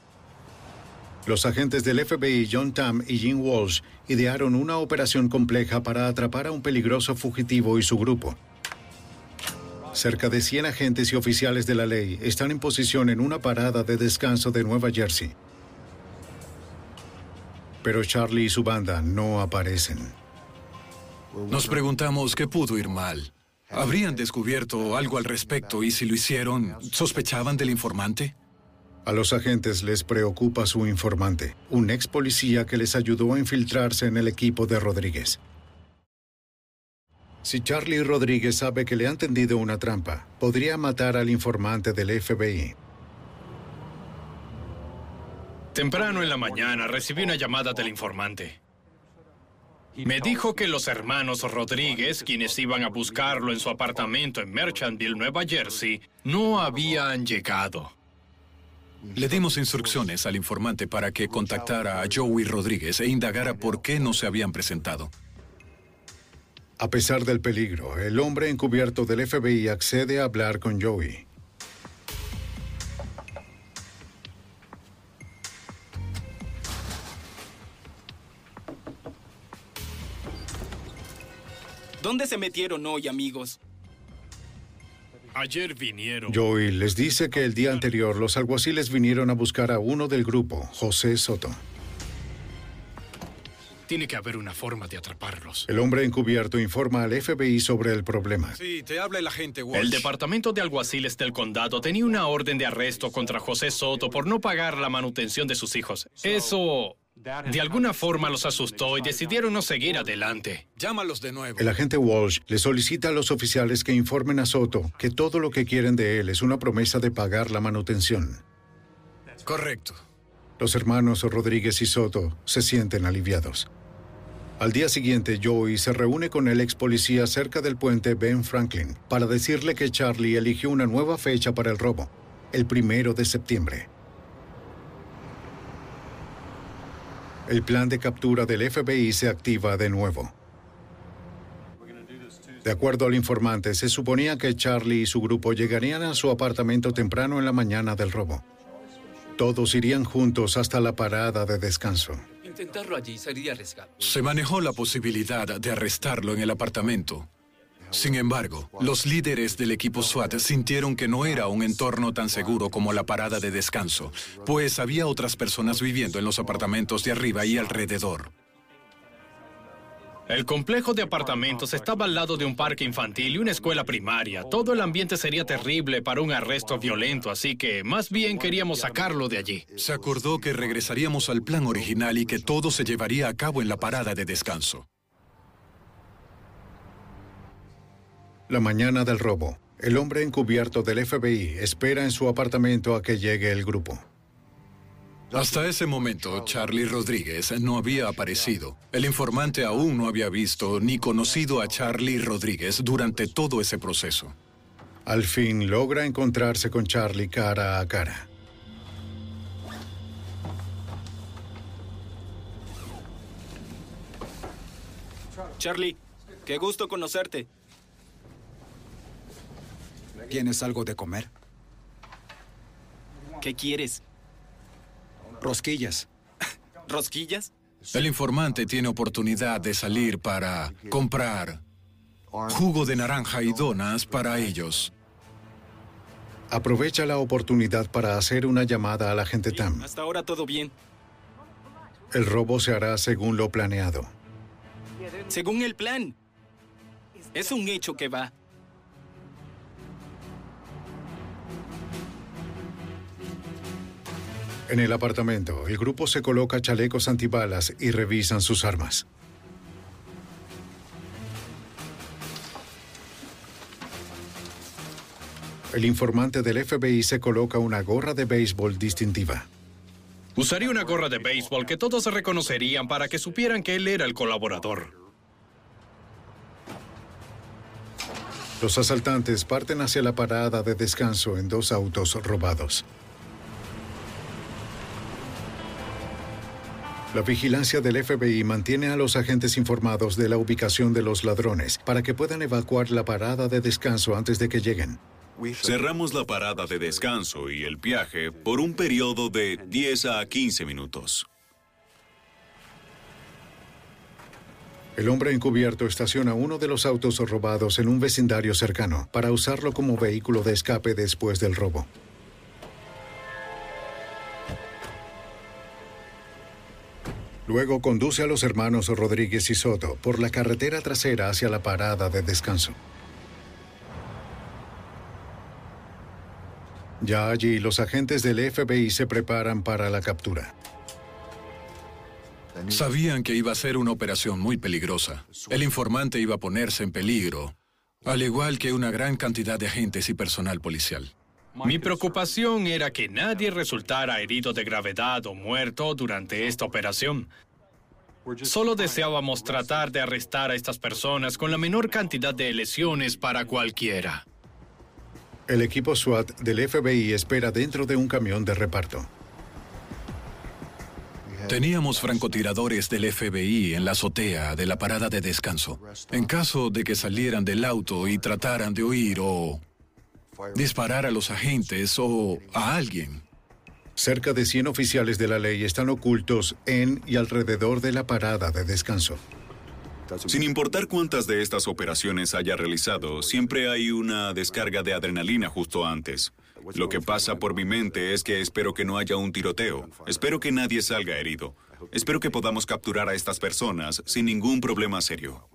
Speaker 1: los agentes del FBI John Tam y Jim Walsh idearon una operación compleja para atrapar a un peligroso fugitivo y su grupo. Cerca de 100 agentes y oficiales de la ley están en posición en una parada de descanso de Nueva Jersey. Pero Charlie y su banda no aparecen.
Speaker 9: Nos preguntamos qué pudo ir mal. ¿Habrían descubierto algo al respecto y si lo hicieron, sospechaban del informante?
Speaker 1: A los agentes les preocupa su informante, un ex policía que les ayudó a infiltrarse en el equipo de Rodríguez. Si Charlie Rodríguez sabe que le han tendido una trampa, podría matar al informante del FBI.
Speaker 8: Temprano en la mañana recibí una llamada del informante. Me dijo que los hermanos Rodríguez, quienes iban a buscarlo en su apartamento en Merchantville, Nueva Jersey, no habían llegado.
Speaker 9: Le dimos instrucciones al informante para que contactara a Joey Rodríguez e indagara por qué no se habían presentado.
Speaker 1: A pesar del peligro, el hombre encubierto del FBI accede a hablar con Joey.
Speaker 15: ¿Dónde se metieron hoy, amigos?
Speaker 8: Ayer vinieron.
Speaker 1: Joey les dice que el día anterior los alguaciles vinieron a buscar a uno del grupo, José Soto.
Speaker 8: Tiene que haber una forma de atraparlos.
Speaker 1: El hombre encubierto informa al FBI sobre el problema.
Speaker 7: Sí, te habla el agente Walsh.
Speaker 8: El departamento de alguaciles del condado tenía una orden de arresto contra José Soto por no pagar la manutención de sus hijos. Eso De alguna forma los asustó y decidieron no seguir adelante.
Speaker 9: Llámalos de nuevo.
Speaker 1: El agente Walsh le solicita a los oficiales que informen a Soto que todo lo que quieren de él es una promesa de pagar la manutención.
Speaker 9: Correcto.
Speaker 1: Los hermanos Rodríguez y Soto se sienten aliviados. Al día siguiente, Joey se reúne con el ex policía cerca del puente Ben Franklin para decirle que Charlie eligió una nueva fecha para el robo, el primero de septiembre. El plan de captura del FBI se activa de nuevo. De acuerdo al informante, se suponía que Charlie y su grupo llegarían a su apartamento temprano en la mañana del robo. Todos irían juntos hasta la parada de descanso.
Speaker 17: Intentarlo allí sería arriesgado.
Speaker 9: Se manejó la posibilidad de arrestarlo en el apartamento. Sin embargo, los líderes del equipo SWAT sintieron que no era un entorno tan seguro como la parada de descanso, pues había otras personas viviendo en los apartamentos de arriba y alrededor.
Speaker 8: El complejo de apartamentos estaba al lado de un parque infantil y una escuela primaria. Todo el ambiente sería terrible para un arresto violento, así que más bien queríamos sacarlo de allí.
Speaker 9: Se acordó que regresaríamos al plan original y que todo se llevaría a cabo en la parada de descanso.
Speaker 1: La mañana del robo, el hombre encubierto del FBI espera en su apartamento a que llegue el grupo.
Speaker 9: Hasta ese momento, Charlie Rodríguez no había aparecido. El informante aún no había visto ni conocido a Charlie Rodríguez durante todo ese proceso.
Speaker 1: Al fin logra encontrarse con Charlie cara a cara.
Speaker 15: Charlie, qué gusto conocerte.
Speaker 18: ¿Tienes algo de comer?
Speaker 15: ¿Qué quieres?
Speaker 18: Rosquillas.
Speaker 15: ¿Rosquillas?
Speaker 9: El informante tiene oportunidad de salir para comprar jugo de naranja y donas para ellos.
Speaker 1: Aprovecha la oportunidad para hacer una llamada al agente Tam.
Speaker 15: Hasta ahora todo bien.
Speaker 1: El robo se hará según lo planeado.
Speaker 15: Según el plan. Es un hecho que va.
Speaker 1: En el apartamento, el grupo se coloca chalecos antibalas y revisan sus armas. El informante del FBI se coloca una gorra de béisbol distintiva.
Speaker 8: Usaría una gorra de béisbol que todos reconocerían para que supieran que él era el colaborador.
Speaker 1: Los asaltantes parten hacia la parada de descanso en dos autos robados. La vigilancia del FBI mantiene a los agentes informados de la ubicación de los ladrones para que puedan evacuar la parada de descanso antes de que lleguen.
Speaker 16: Cerramos la parada de descanso y el viaje por un periodo de 10 a 15 minutos.
Speaker 1: El hombre encubierto estaciona uno de los autos robados en un vecindario cercano para usarlo como vehículo de escape después del robo. Luego conduce a los hermanos Rodríguez y Soto por la carretera trasera hacia la parada de descanso. Ya allí, los agentes del FBI se preparan para la captura.
Speaker 9: Sabían que iba a ser una operación muy peligrosa. El informante iba a ponerse en peligro, al igual que una gran cantidad de agentes y personal policial.
Speaker 8: Mi preocupación era que nadie resultara herido de gravedad o muerto durante esta operación. Solo deseábamos tratar de arrestar a estas personas con la menor cantidad de lesiones para cualquiera.
Speaker 1: El equipo SWAT del FBI espera dentro de un camión de reparto.
Speaker 9: Teníamos francotiradores del FBI en la azotea de la parada de descanso. En caso de que salieran del auto y trataran de huir o disparar a los agentes o a alguien.
Speaker 1: Cerca de 100 oficiales de la ley están ocultos en y alrededor de la parada de descanso.
Speaker 16: Sin importar cuántas de estas operaciones haya realizado, siempre hay una descarga de adrenalina justo antes. Lo que pasa por mi mente es que espero que no haya un tiroteo. Espero que nadie salga herido. Espero que podamos capturar a estas personas sin ningún problema serio.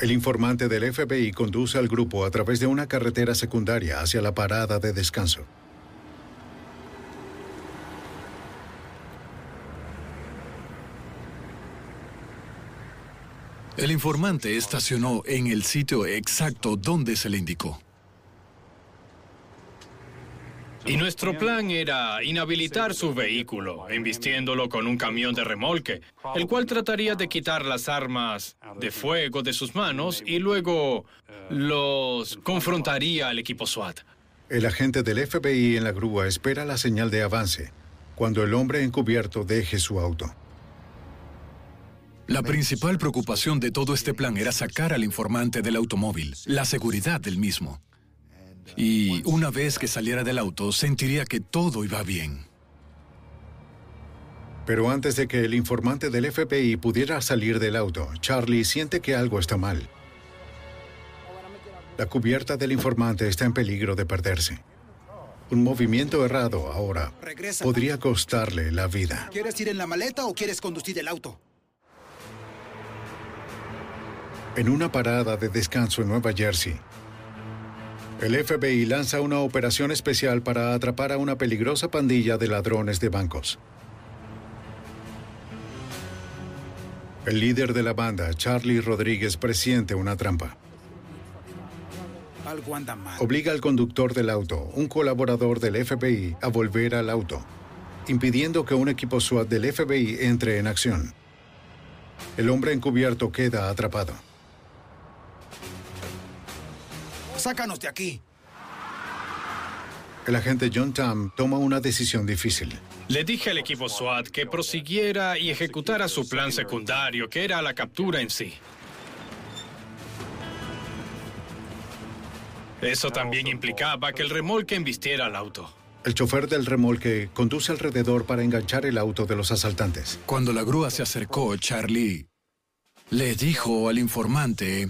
Speaker 1: El informante del FBI conduce al grupo a través de una carretera secundaria hacia la parada de descanso.
Speaker 9: El informante estacionó en el sitio exacto donde se le indicó.
Speaker 8: Y nuestro plan era inhabilitar su vehículo, embistiéndolo con un camión de remolque, el cual trataría de quitar las armas de fuego de sus manos y luego los confrontaría al equipo SWAT.
Speaker 1: El agente del FBI en la grúa espera la señal de avance cuando el hombre encubierto deje su auto.
Speaker 9: La principal preocupación de todo este plan era sacar al informante del automóvil, la seguridad del mismo. Y una vez que saliera del auto, sentiría que todo iba bien.
Speaker 1: Pero antes de que el informante del FBI pudiera salir del auto, Charlie siente que algo está mal. La cubierta del informante está en peligro de perderse. Un movimiento errado ahora
Speaker 18: Regresa.
Speaker 1: podría costarle la vida.
Speaker 18: ¿Quieres ir en la maleta o quieres conducir el auto?
Speaker 1: En una parada de descanso en Nueva Jersey, el FBI lanza una operación especial para atrapar a una peligrosa pandilla de ladrones de bancos. El líder de la banda, Charlie Rodríguez, presiente una trampa. Obliga al conductor del auto, un colaborador del FBI, a volver al auto, impidiendo que un equipo SWAT del FBI entre en acción. El hombre encubierto queda atrapado.
Speaker 18: Sácanos de aquí.
Speaker 1: El agente John Tam toma una decisión difícil.
Speaker 8: Le dije al equipo SWAT que prosiguiera y ejecutara su plan secundario, que era la captura en sí. Eso también implicaba que el remolque embistiera al auto.
Speaker 1: El chofer del remolque conduce alrededor para enganchar el auto de los asaltantes.
Speaker 9: Cuando la grúa se acercó, Charlie le dijo al informante,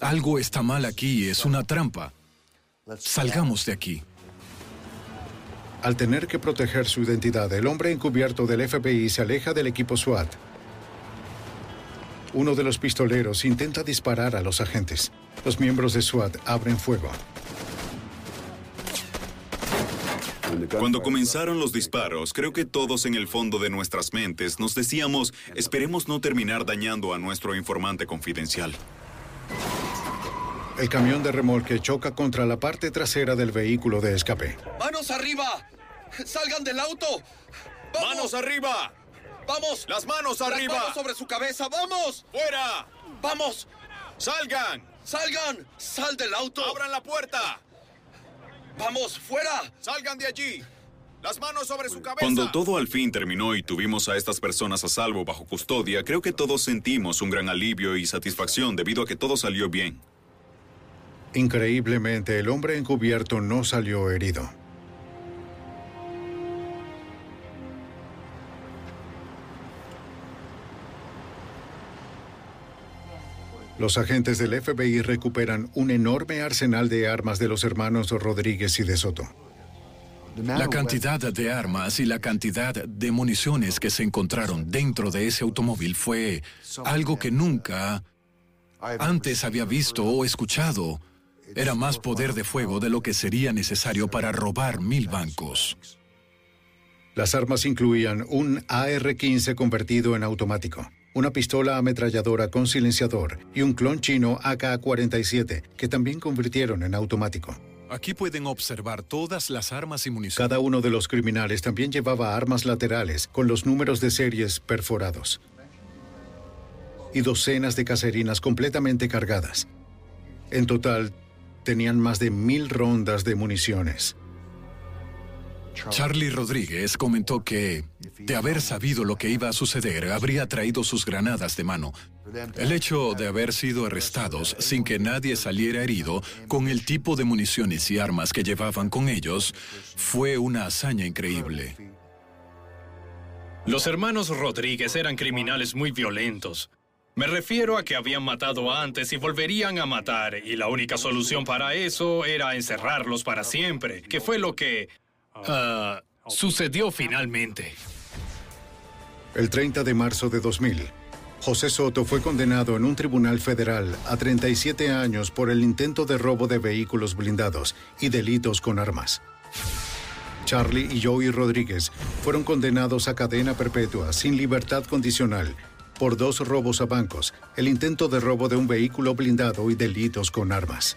Speaker 9: algo está mal aquí, es una trampa. Salgamos de aquí.
Speaker 1: Al tener que proteger su identidad, el hombre encubierto del FBI se aleja del equipo SWAT. Uno de los pistoleros intenta disparar a los agentes. Los miembros de SWAT abren fuego.
Speaker 16: Cuando comenzaron los disparos, creo que todos en el fondo de nuestras mentes nos decíamos, esperemos no terminar dañando a nuestro informante confidencial.
Speaker 1: El camión de remolque choca contra la parte trasera del vehículo de escape.
Speaker 4: ¡Manos arriba! ¡Salgan del auto!
Speaker 10: ¡Manos arriba!
Speaker 4: ¡Vamos!
Speaker 10: ¡Las manos
Speaker 4: Las
Speaker 10: arriba!
Speaker 4: manos sobre su cabeza! ¡Vamos!
Speaker 10: ¡Fuera!
Speaker 4: ¡Vamos!
Speaker 10: ¡Salgan!
Speaker 4: ¡Salgan! ¡Sal del auto!
Speaker 10: ¡Abran la puerta!
Speaker 4: ¡Vamos! ¡Fuera!
Speaker 10: ¡Salgan de allí! ¡Las manos sobre su cabeza!
Speaker 16: Cuando todo al fin terminó y tuvimos a estas personas a salvo bajo custodia, creo que todos sentimos un gran alivio y satisfacción debido a que todo salió bien.
Speaker 1: Increíblemente, el hombre encubierto no salió herido. Los agentes del FBI recuperan un enorme arsenal de armas de los hermanos Rodríguez y de Soto.
Speaker 9: La cantidad de armas y la cantidad de municiones que se encontraron dentro de ese automóvil fue algo que nunca antes había visto o escuchado. Era más poder de fuego de lo que sería necesario para robar mil bancos.
Speaker 1: Las armas incluían un AR-15 convertido en automático, una pistola ametralladora con silenciador y un clon chino AK-47 que también convirtieron en automático.
Speaker 9: Aquí pueden observar todas las armas y municiones.
Speaker 1: Cada uno de los criminales también llevaba armas laterales con los números de series perforados y docenas de caserinas completamente cargadas. En total, tenían más de mil rondas de municiones.
Speaker 9: Charlie Rodríguez comentó que, de haber sabido lo que iba a suceder, habría traído sus granadas de mano. El hecho de haber sido arrestados sin que nadie saliera herido con el tipo de municiones y armas que llevaban con ellos fue una hazaña increíble.
Speaker 8: Los hermanos Rodríguez eran criminales muy violentos. Me refiero a que habían matado antes y volverían a matar, y la única solución para eso era encerrarlos para siempre, que fue lo que ah, sucedió finalmente.
Speaker 1: El 30 de marzo de 2000, José Soto fue condenado en un tribunal federal a 37 años por el intento de robo de vehículos blindados y delitos con armas. Charlie y Joey Rodríguez fueron condenados a cadena perpetua sin libertad condicional por dos robos a bancos, el intento de robo de un vehículo blindado y delitos con armas.